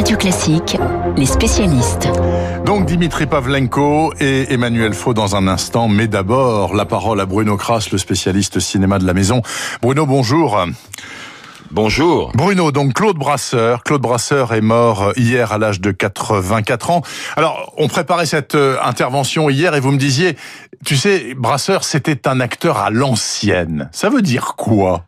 Radio Classique, les spécialistes. Donc Dimitri Pavlenko et Emmanuel Faux dans un instant, mais d'abord la parole à Bruno Kras, le spécialiste cinéma de la maison. Bruno, bonjour. Bonjour. Bruno, donc Claude Brasseur. Claude Brasseur est mort hier à l'âge de 84 ans. Alors, on préparait cette euh, intervention hier et vous me disiez, tu sais, Brasseur, c'était un acteur à l'ancienne. Ça veut dire quoi?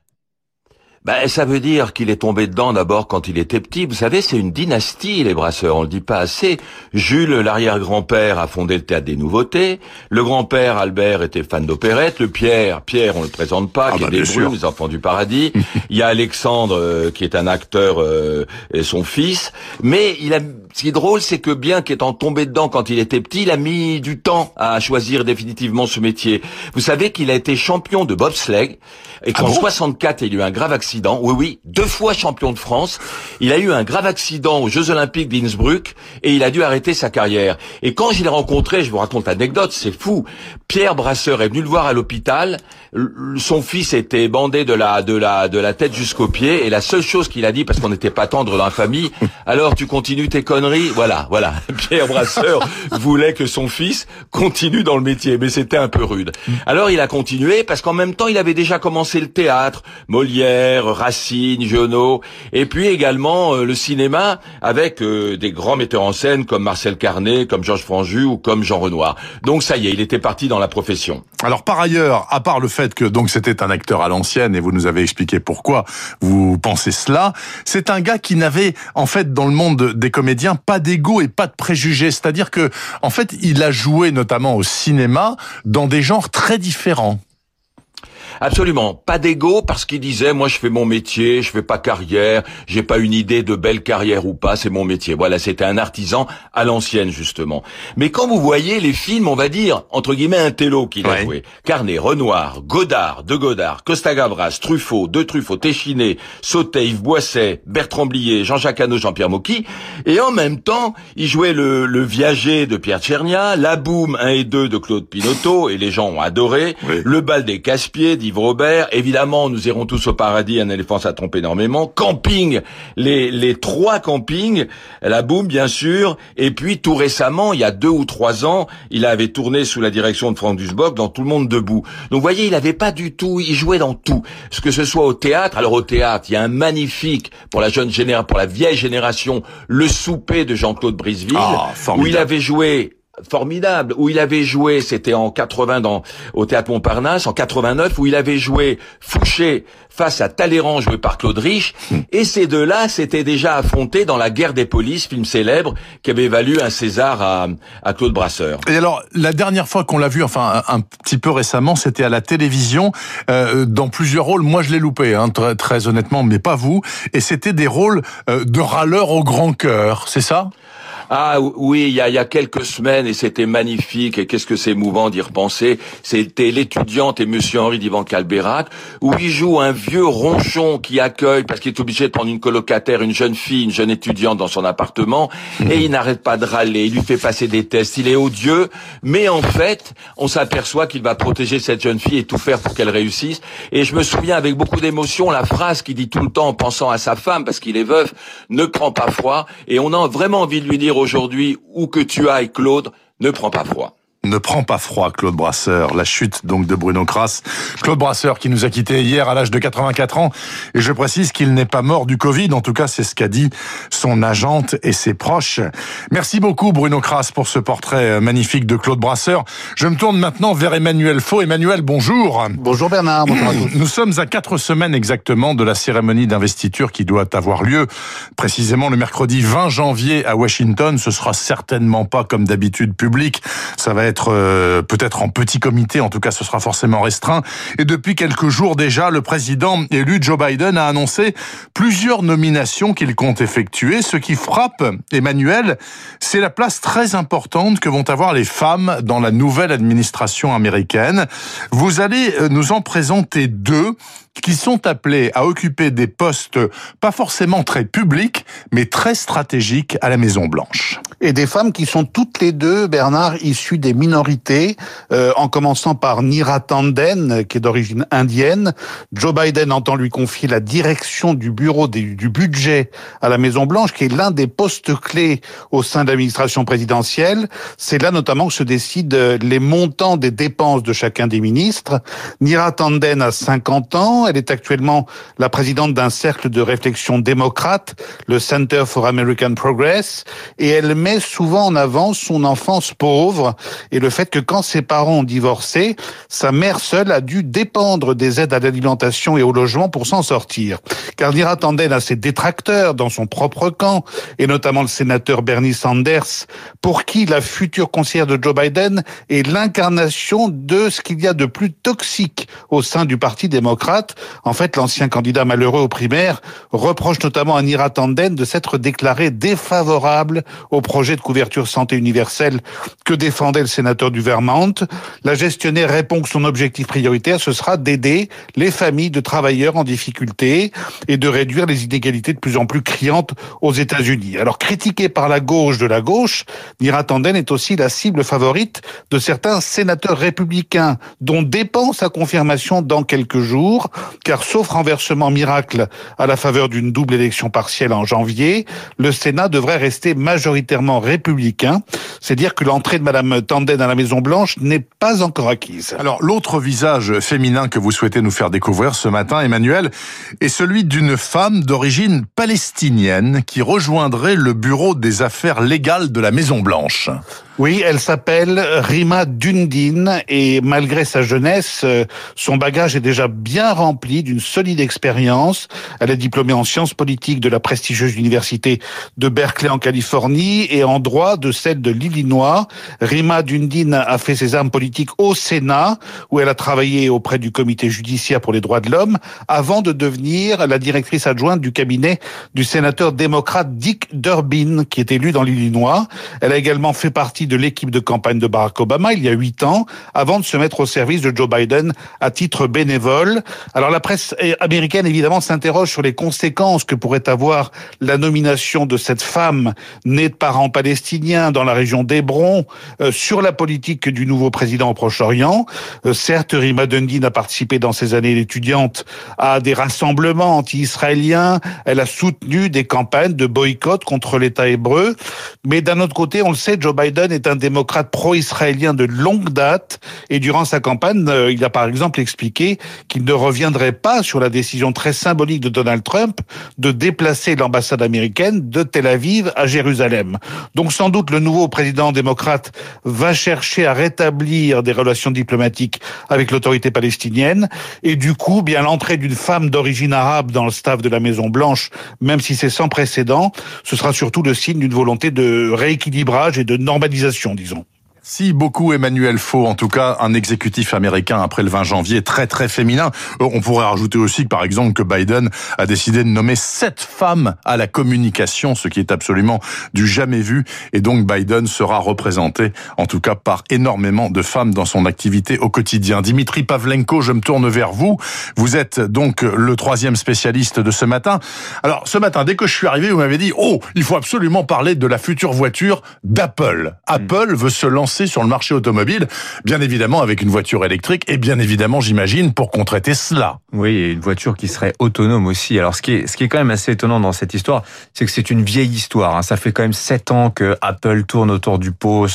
Ben, ça veut dire qu'il est tombé dedans d'abord quand il était petit. Vous savez, c'est une dynastie, les brasseurs. On le dit pas assez. Jules, l'arrière-grand-père, a fondé le théâtre des nouveautés. Le grand-père, Albert, était fan d'opérette. Le Pierre, Pierre, on le présente pas, ah qui bah, est des brumes, les enfants du paradis. il y a Alexandre, euh, qui est un acteur, euh, et son fils. Mais il a, ce qui est drôle, c'est que bien qu'étant tombé dedans quand il était petit, il a mis du temps à choisir définitivement ce métier. Vous savez qu'il a été champion de bobsleigh et qu'en 64, il a eu un grave accident. Oui, oui, deux fois champion de France. Il a eu un grave accident aux Jeux Olympiques d'Innsbruck et il a dû arrêter sa carrière. Et quand je l'ai rencontré, je vous raconte l'anecdote, c'est fou. Pierre Brasseur est venu le voir à l'hôpital. Son fils était bandé de la de la de la tête jusqu'aux pieds et la seule chose qu'il a dit parce qu'on n'était pas tendre dans la famille, alors tu continues tes conneries. Voilà, voilà. Pierre Brasseur voulait que son fils continue dans le métier, mais c'était un peu rude. Alors il a continué parce qu'en même temps il avait déjà commencé c'est le théâtre, Molière, Racine, Giono, et puis également euh, le cinéma avec euh, des grands metteurs en scène comme Marcel Carnet, comme Georges Franju ou comme Jean Renoir. Donc ça y est, il était parti dans la profession. Alors par ailleurs, à part le fait que donc c'était un acteur à l'ancienne et vous nous avez expliqué pourquoi vous pensez cela, c'est un gars qui n'avait en fait dans le monde des comédiens pas d'ego et pas de préjugés, c'est-à-dire que en fait, il a joué notamment au cinéma dans des genres très différents. Absolument. Pas d'ego parce qu'il disait, moi je fais mon métier, je fais pas carrière, j'ai pas une idée de belle carrière ou pas, c'est mon métier. Voilà, c'était un artisan à l'ancienne justement. Mais quand vous voyez les films, on va dire, entre guillemets, un télo qu'il a joué. Carnet, Renoir, Godard, De Godard, Costa Gavras, Truffaut, De Truffaut, Téchiné, Sautet, Yves Boisset, Bertrand Blier, Jean-Jacques Hano, Jean-Pierre Mocky. Et en même temps, il jouait le, le Viager de Pierre Tchernia, La Boum 1 et 2 de Claude Pinotto, et les gens ont adoré, Le Bal des Casse-Pieds d'Yves Robert. Évidemment, nous irons tous au paradis. Un éléphant, ça trompe énormément. Camping, les, les trois campings. La boum, bien sûr. Et puis, tout récemment, il y a deux ou trois ans, il avait tourné sous la direction de Franck Dusbock dans Tout le monde debout. Donc, vous voyez, il avait pas du tout, il jouait dans tout. Ce que ce soit au théâtre. Alors, au théâtre, il y a un magnifique, pour la jeune génération, pour la vieille génération, Le souper de Jean-Claude Briseville. Ah, où il avait joué formidable où il avait joué, c'était en 80 dans au théâtre Montparnasse, en 89 où il avait joué Fouché face à Talleyrand joué par Claude Rich hmm. et ces deux-là s'étaient déjà affrontés dans la guerre des polices, film célèbre qui avait valu un César à, à Claude Brasseur. Et alors la dernière fois qu'on l'a vu, enfin un, petit peu récemment, c'était à la télévision euh, dans plusieurs rôles. Moi je l'ai loupé, hein, très, très, honnêtement, mais pas vous. Et c'était des rôles euh, de râleur au grand cœur, c'est ça? Ah oui, il y a, il y a quelques semaines et c'était magnifique et qu'est-ce que c'est émouvant d'y repenser. C'était l'étudiante et Monsieur Henri d'Ivan Calberac où il joue un vieux ronchon qui accueille parce qu'il est obligé de prendre une colocataire, une jeune fille, une jeune étudiante dans son appartement et il n'arrête pas de râler. Il lui fait passer des tests. Il est odieux, mais en fait, on s'aperçoit qu'il va protéger cette jeune fille et tout faire pour qu'elle réussisse. Et je me souviens avec beaucoup d'émotion la phrase qu'il dit tout le temps en pensant à sa femme parce qu'il est veuf, ne prends pas froid. Et on a vraiment envie de lui dire aujourd'hui, où que tu ailles, Claude, ne prends pas froid ne prend pas froid, Claude Brasseur. La chute donc de Bruno Kras. Claude Brasseur qui nous a quittés hier à l'âge de 84 ans. Et je précise qu'il n'est pas mort du Covid. En tout cas, c'est ce qu'a dit son agente et ses proches. Merci beaucoup Bruno Kras pour ce portrait euh, magnifique de Claude Brasseur. Je me tourne maintenant vers Emmanuel Faux. Emmanuel, bonjour. Bonjour Bernard. Bonjour à tous. Nous sommes à quatre semaines exactement de la cérémonie d'investiture qui doit avoir lieu précisément le mercredi 20 janvier à Washington. Ce sera certainement pas comme d'habitude public. Ça va être euh, peut-être en petit comité, en tout cas ce sera forcément restreint. Et depuis quelques jours déjà, le président élu Joe Biden a annoncé plusieurs nominations qu'il compte effectuer. Ce qui frappe Emmanuel, c'est la place très importante que vont avoir les femmes dans la nouvelle administration américaine. Vous allez euh, nous en présenter deux. Qui sont appelés à occuper des postes pas forcément très publics, mais très stratégiques à la Maison Blanche. Et des femmes qui sont toutes les deux, Bernard, issues des minorités, euh, en commençant par Nira Tanden, qui est d'origine indienne. Joe Biden entend lui confier la direction du bureau du budget à la Maison Blanche, qui est l'un des postes clés au sein de l'administration présidentielle. C'est là notamment que se décident les montants des dépenses de chacun des ministres. Nira Tanden a 50 ans. Elle est actuellement la présidente d'un cercle de réflexion démocrate, le Center for American Progress, et elle met souvent en avant son enfance pauvre et le fait que quand ses parents ont divorcé, sa mère seule a dû dépendre des aides à l'alimentation et au logement pour s'en sortir. Car Nira Tanden a ses détracteurs dans son propre camp, et notamment le sénateur Bernie Sanders, pour qui la future conseillère de Joe Biden est l'incarnation de ce qu'il y a de plus toxique au sein du Parti En fait, l'ancien candidat malheureux aux primaires reproche notamment à Nira Tanden de s'être déclaré défavorable au projet de couverture santé universelle que défendait le sénateur du Vermont. La gestionnaire répond que son objectif prioritaire, ce sera d'aider les familles de travailleurs en difficulté et de réduire les inégalités de plus en plus criantes aux États-Unis. Alors, critiquée par la gauche de la gauche, Nira Tanden est aussi la cible favorite de certains sénateurs républicains dont dépend sa confirmation dans quelques jours, car sauf renversement miracle à la faveur d'une double élection partielle en janvier, le Sénat devrait rester majoritairement républicain. C'est dire que l'entrée de Madame Tanden à la Maison Blanche n'est pas encore acquise. Alors, l'autre visage féminin que vous souhaitez nous faire découvrir ce matin, Emmanuel, est celui d'une femme d'origine palestinienne qui rejoindrait le bureau des affaires légales de la Maison Blanche. Oui, elle s'appelle Rima Dundin et malgré sa jeunesse, euh, son bagage est déjà bien rempli d'une solide expérience. Elle est diplômée en sciences politiques de la prestigieuse université de Berkeley en Californie et en droit de celle de l'Illinois. Rima Dundin a fait ses armes politiques au Sénat où elle a travaillé auprès du comité judiciaire pour les droits de l'homme avant de devenir la directrice adjointe du cabinet du sénateur démocrate Dick Durbin qui est élu dans l'Illinois. Elle a également fait partie de l'équipe de campagne de Barack Obama il y a huit ans, avant de se mettre au service de Joe Biden à titre bénévole. Alors la presse américaine évidemment s'interroge sur les conséquences que pourrait avoir la nomination de cette femme née de parents palestiniens dans la région d'Hébron euh, sur la politique du nouveau président au Proche-Orient. Euh, certes, Rima Dundin a participé dans ses années étudiantes à des rassemblements anti-israéliens. Elle a soutenu des campagnes de boycott contre l'État hébreu. Mais d'un autre côté, on le sait, Joe Biden est un démocrate pro-israélien de longue date et durant sa campagne, euh, il a par exemple expliqué qu'il ne reviendrait pas sur la décision très symbolique de Donald Trump de déplacer l'ambassade américaine de Tel Aviv à Jérusalem. Donc sans doute le nouveau président démocrate va chercher à rétablir des relations diplomatiques avec l'autorité palestinienne et du coup, bien l'entrée d'une femme d'origine arabe dans le staff de la Maison Blanche, même si c'est sans précédent, ce sera surtout le signe d'une volonté de rééquilibrage et de normalisation disons. Si beaucoup Emmanuel Faux, en tout cas un exécutif américain après le 20 janvier très très féminin. Euh, on pourrait rajouter aussi par exemple que Biden a décidé de nommer sept femmes à la communication, ce qui est absolument du jamais vu. Et donc Biden sera représenté en tout cas par énormément de femmes dans son activité au quotidien. Dimitri Pavlenko, je me tourne vers vous. Vous êtes donc le troisième spécialiste de ce matin. Alors ce matin, dès que je suis arrivé, vous m'avez dit, oh, il faut absolument parler de la future voiture d'Apple. Apple veut se lancer sur le marché automobile, bien évidemment avec une voiture électrique et bien évidemment, j'imagine, pour contrer Tesla. Oui, une voiture qui serait autonome aussi. Alors, ce qui est, ce qui est quand même assez étonnant dans cette histoire, c'est que c'est une vieille histoire. Hein. Ça fait quand même sept ans que Apple tourne autour du pot,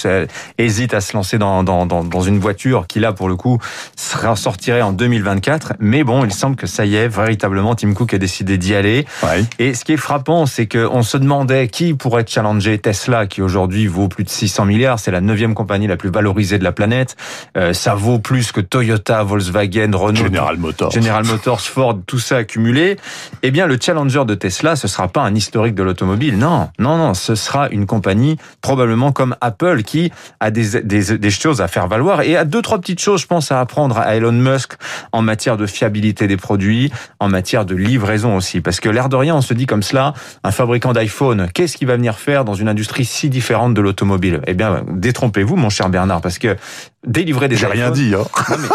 hésite à se lancer dans, dans, dans, dans, une voiture qui, là, pour le coup, sortirait en 2024. Mais bon, il semble que ça y est, véritablement, Tim Cook a décidé d'y aller. Et ce qui est frappant, c'est qu'on se demandait qui pourrait challenger Tesla, qui aujourd'hui vaut plus de 600 milliards. C'est la neuvième compagnie compagnie la plus valorisée de la planète. Euh, ça vaut plus que Toyota, Volkswagen, Renault, General Motors, General Motors, Ford, tout ça accumulé. Eh bien, le challenger de Tesla, ce sera pas un historique de l'automobile. Non, non, non, ce sera une compagnie probablement comme Apple qui a des, des, des choses à faire valoir et a deux trois petites choses, je pense, à apprendre à Elon Musk en matière de fiabilité des produits, en matière de livraison aussi. Parce que l'air de rien, on se dit comme cela, un fabricant d'iPhone, qu'est-ce qu'il va venir faire dans une industrie si différente de l'automobile? Eh bien, détrompez-vous mon cher Bernard, parce que délivrer des J'ai rien dit. Hein. Non, mais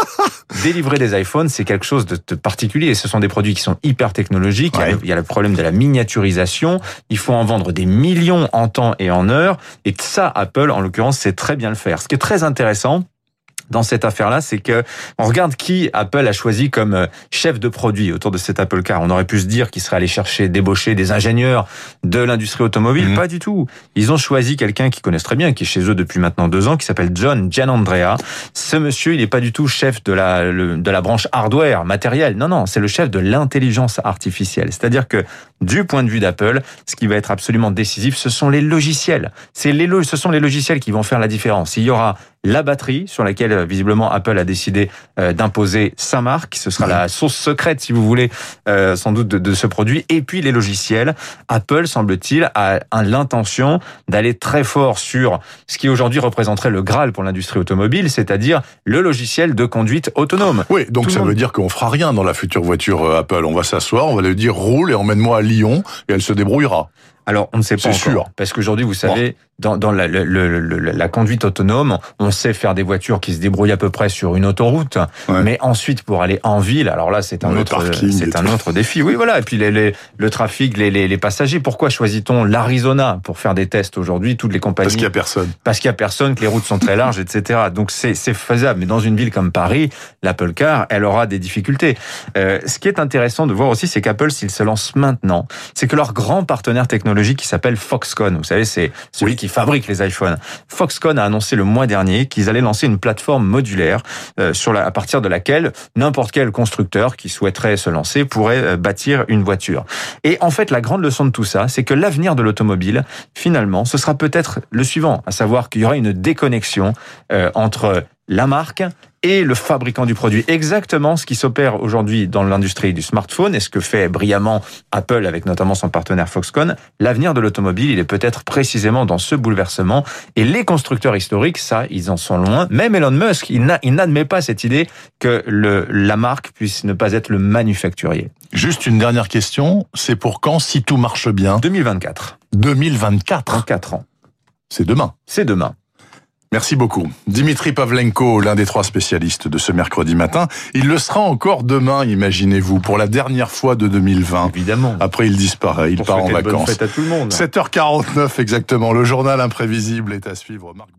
délivrer des iPhones, c'est quelque chose de, de particulier. Ce sont des produits qui sont hyper technologiques. Il, y a le, il y a le problème de la miniaturisation. Il faut en vendre des millions en temps et en heure. Et ça, Apple, en l'occurrence, sait très bien le faire. Ce qui est très intéressant, dans cette affaire-là, c'est que on regarde qui Apple a choisi comme euh, chef de produit autour de cet Apple Car. On aurait pu se dire qu'il serait allé chercher, débaucher des ingénieurs de l'industrie automobile. Mhm. Pas du tout. Ils ont choisi quelqu'un qu'ils connaissent très bien, qui est chez eux depuis maintenant deux ans, qui s'appelle John Gianandrea. Ce monsieur, il n'est pas du tout chef de la, le- de la branche hardware, matériel. Non, non, c'est le chef de l'intelligence artificielle. C'est-à-dire que du point de vue d'Apple, ce qui va être absolument décisif, ce sont les logiciels. C'est les, ce sont les logiciels qui vont faire la différence. Il y aura la batterie sur laquelle euh, visiblement Apple a décidé euh, d'imposer sa marque. Ce sera la source secrète, si vous voulez, euh, sans doute de, de ce produit. Et puis les logiciels. Apple, semble-t-il, a, l'intention d'aller très fort sur ce qui aujourd'hui représenterait le Graal pour l'industrie automobile, c'est-à-dire le logiciel de conduite autonome. Oui, donc Tout ça monde- veut dire qu'on fera rien dans la future voiture Apple. On va s'asseoir, on va lui dire roule et emmène-moi à Lyon et elle se débrouillera. Alors, on ne sait pas C'est encore. sûr. Parce qu'aujourd'hui, vous savez, dans, dans la, le- le- le- la conduite autonome, on sait faire des voitures qui se débrouillent à peu près sur une autoroute. Ouais. Mais ensuite, pour aller en ville, alors là, c'est un autre, c'est un tout. autre défi. Oui, voilà. Et puis les, les- le trafic, les, les, les passagers. Pourquoi choisit-on l'Arizona pour faire des tests aujourd'hui Toutes les compagnies? Parce qu'il y a personne. Parce qu'il y a personne, que les routes sont très larges, etc. Donc c'est c'est faisable. Mais dans une ville comme Paris, l'Apple Car, elle aura des difficultés. Euh, ce qui est intéressant de voir aussi, c'est qu'Apple, s'il se lance maintenant, c'est que leur grand partenaire technologique qui s'appelle Foxconn, vous savez, c'est celui qui fabrique les iPhones. Foxconn a annoncé le mois dernier qu'ils allaient lancer une plateforme modulaire euh, sur la, à partir de laquelle n'importe quel constructeur qui souhaiterait se lancer pourrait euh, bâtir une voiture. Et en fait, la grande leçon de tout ça, c'est que l'avenir de l'automobile, finalement, ce sera peut-être le suivant, à savoir qu'il y aura une déconnexion euh, entre la marque et le fabricant du produit. Exactement ce qui s'opère aujourd'hui dans l'industrie du smartphone et ce que fait brillamment Apple avec notamment son partenaire Foxconn. L'avenir de l'automobile, il est peut-être précisément dans ce bouleversement. Et les constructeurs historiques, ça, ils en sont loin. Même Elon Musk, il n'a- il n'admet pas cette idée que le, la marque puisse ne pas être le manufacturier. Juste une dernière question, c'est pour quand si tout marche bien? 2024, 2024, dans 4 ans. c'est demain. C'est demain. Merci beaucoup. Dimitri Pavlenko, l'un des trois spécialistes de ce mercredi matin. Il le sera encore demain, imaginez-vous, pour la dernière fois de 2020. Évidemment. Après, il disparaît, il Pour part en vacances. fêtes à tout le monde. 7h49 exactement, le journal imprévisible est à suivre. Marc